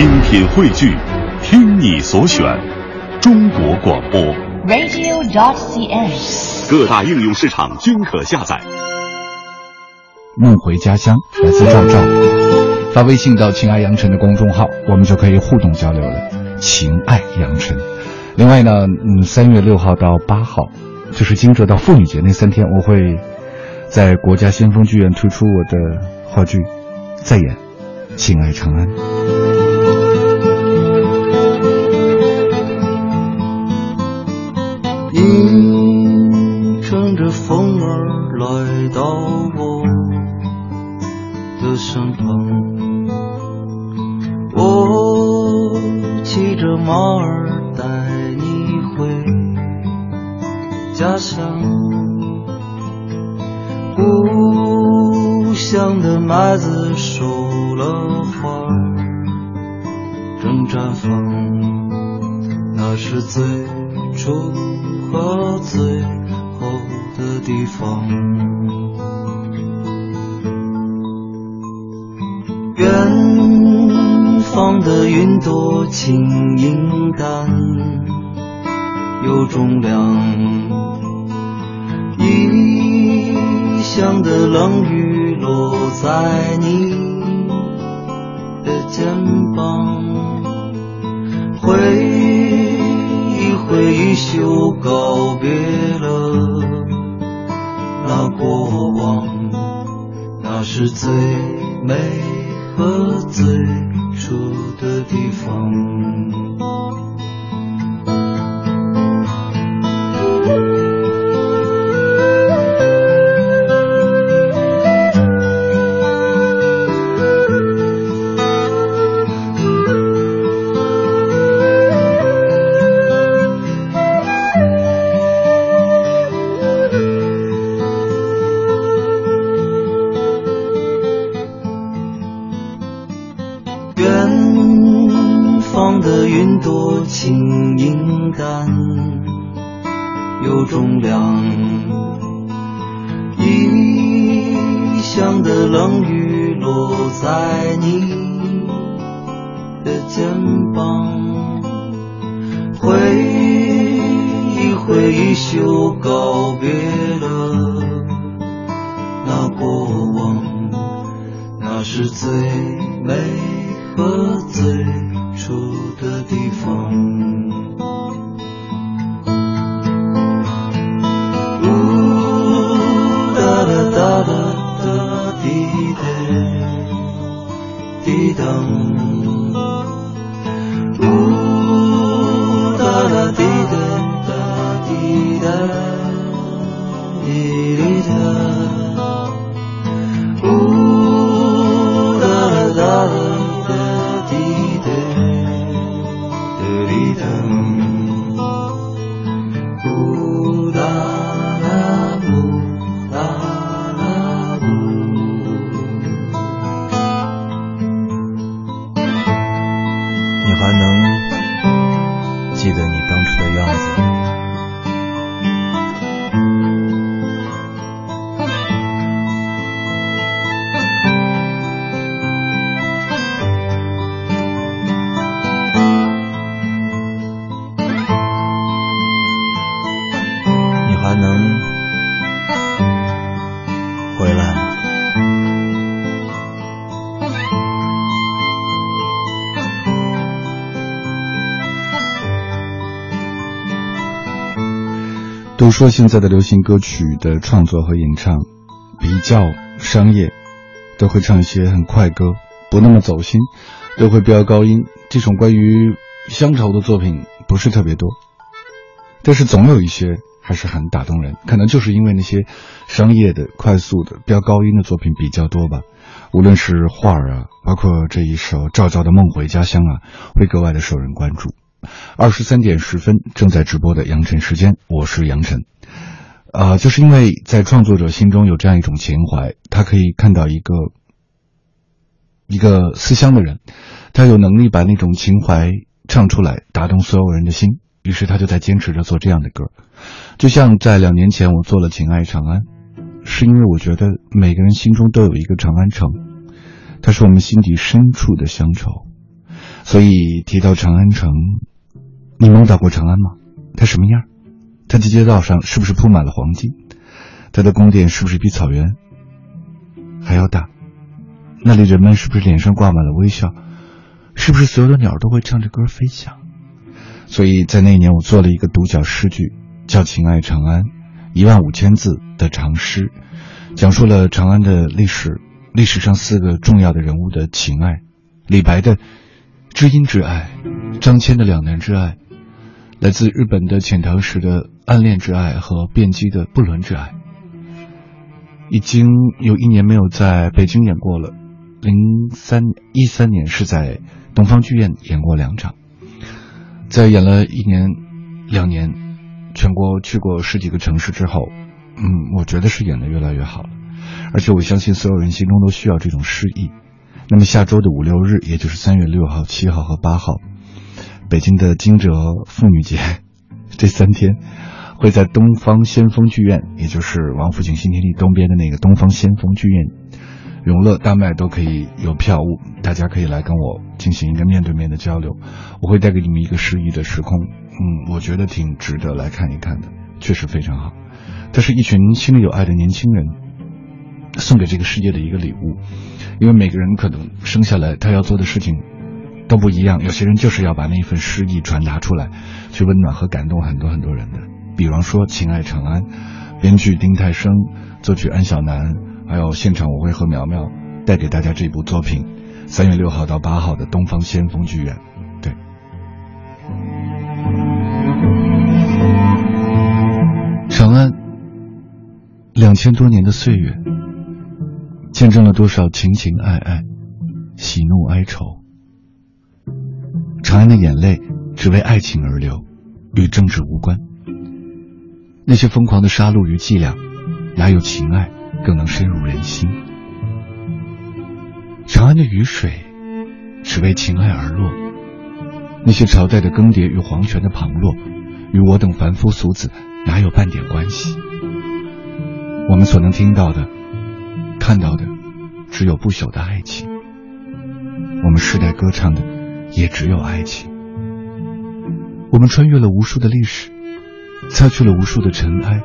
精品汇聚，听你所选，中国广播。radio.dot.cn，。各大应用市场均可下载。梦回家乡，来自赵赵，发微信到“情爱杨晨”的公众号，我们就可以互动交流了。情爱杨晨。另外呢，嗯，三月六号到八号，就是惊蛰到妇女节那三天，我会在国家先锋剧院推出我的话剧，再演《情爱长安》。你乘着风儿来到我的身旁，我骑着马儿带你回家乡。故乡的麦子熟了，花正绽放。那是最初最后的地方。远方的云朵轻盈淡，有重量。异乡的冷雨落在你的肩膀，挥袖，告别了那过往，那是最美和最初的地方。云朵轻盈淡，有重量。异乡的冷雨落在你的肩膀，挥一挥衣袖，告别了那过往，那是最美和最初的地方。呜哒啦哒啦哒滴答滴当，都说现在的流行歌曲的创作和演唱比较商业，都会唱一些很快歌，不那么走心，都会飙高音。这种关于乡愁的作品不是特别多，但是总有一些还是很打动人。可能就是因为那些商业的、快速的、飙高音的作品比较多吧。无论是画儿啊，包括这一首赵照的《梦回家乡》啊，会格外的受人关注。二十三点十分正在直播的杨晨时间，我是杨晨。啊、就是因为在创作者心中有这样一种情怀，他可以看到一个一个思乡的人，他有能力把那种情怀唱出来，打动所有人的心。于是他就在坚持着做这样的歌，就像在两年前我做了《情爱长安》，是因为我觉得每个人心中都有一个长安城，它是我们心底深处的乡愁。所以提到长安城，你梦到过长安吗？它什么样？它的街道上是不是铺满了黄金？它的宫殿是不是比草原还要大？那里人们是不是脸上挂满了微笑？是不是所有的鸟都会唱着歌飞翔？所以在那一年，我做了一个独角诗句，叫《情爱长安》，一万五千字的长诗，讲述了长安的历史，历史上四个重要的人物的情爱：李白的知音之爱，张骞的两难之爱，来自日本的遣唐使的暗恋之爱和卞基的不伦之爱。已经有一年没有在北京演过了，零三一三年是在东方剧院演过两场，在演了一年、两年，全国去过十几个城市之后，嗯，我觉得是演的越来越好了，而且我相信所有人心中都需要这种诗意。那么下周的五六日，也就是三月六号、七号和八号，北京的惊蛰妇女节 这三天。会在东方先锋剧院，也就是王府井新天地东边的那个东方先锋剧院，永乐大麦都可以有票务，大家可以来跟我进行一个面对面的交流。我会带给你们一个诗意的时空，嗯，我觉得挺值得来看一看的，确实非常好。这是一群心里有爱的年轻人送给这个世界的一个礼物，因为每个人可能生下来他要做的事情都不一样，有些人就是要把那份诗意传达出来，去温暖和感动很多很多人的。比方说《情爱长安》，编剧丁太升，作曲安小南，还有现场我会和苗苗带给大家这部作品。三月六号到八号的东方先锋剧院，对。长安，两千多年的岁月，见证了多少情情爱爱、喜怒哀愁。长安的眼泪只为爱情而流，与政治无关。那些疯狂的杀戮与伎俩，哪有情爱更能深入人心？长安的雨水，只为情爱而落。那些朝代的更迭与皇权的旁落，与我等凡夫俗子哪有半点关系？我们所能听到的、看到的，只有不朽的爱情。我们世代歌唱的，也只有爱情。我们穿越了无数的历史。擦去了无数的尘埃，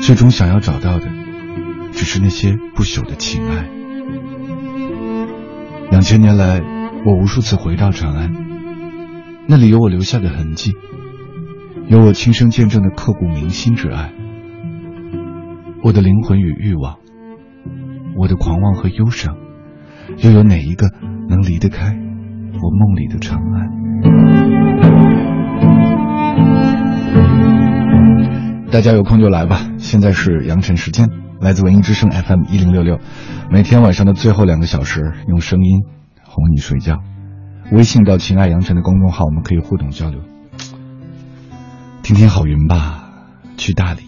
最终想要找到的，只是那些不朽的情爱。两千年来，我无数次回到长安，那里有我留下的痕迹，有我亲身见证的刻骨铭心之爱。我的灵魂与欲望，我的狂妄和忧伤，又有哪一个能离得开我梦里的长安？大家有空就来吧。现在是阳晨时间，来自文艺之声 FM 一零六六，每天晚上的最后两个小时，用声音哄你睡觉。微信到“情爱阳晨”的公众号，我们可以互动交流。听听好云吧，去大理。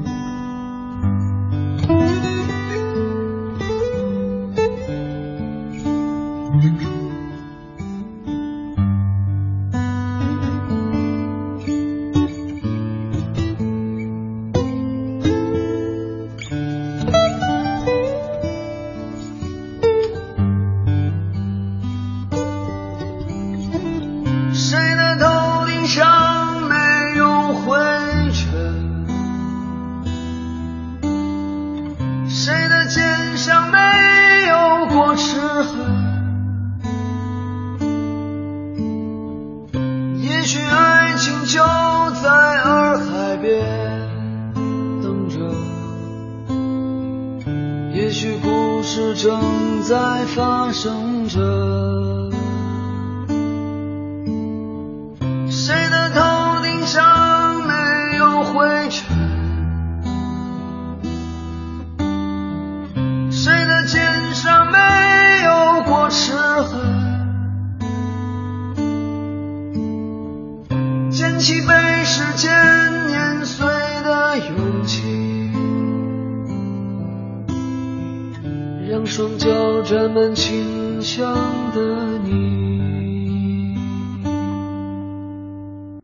正在发生着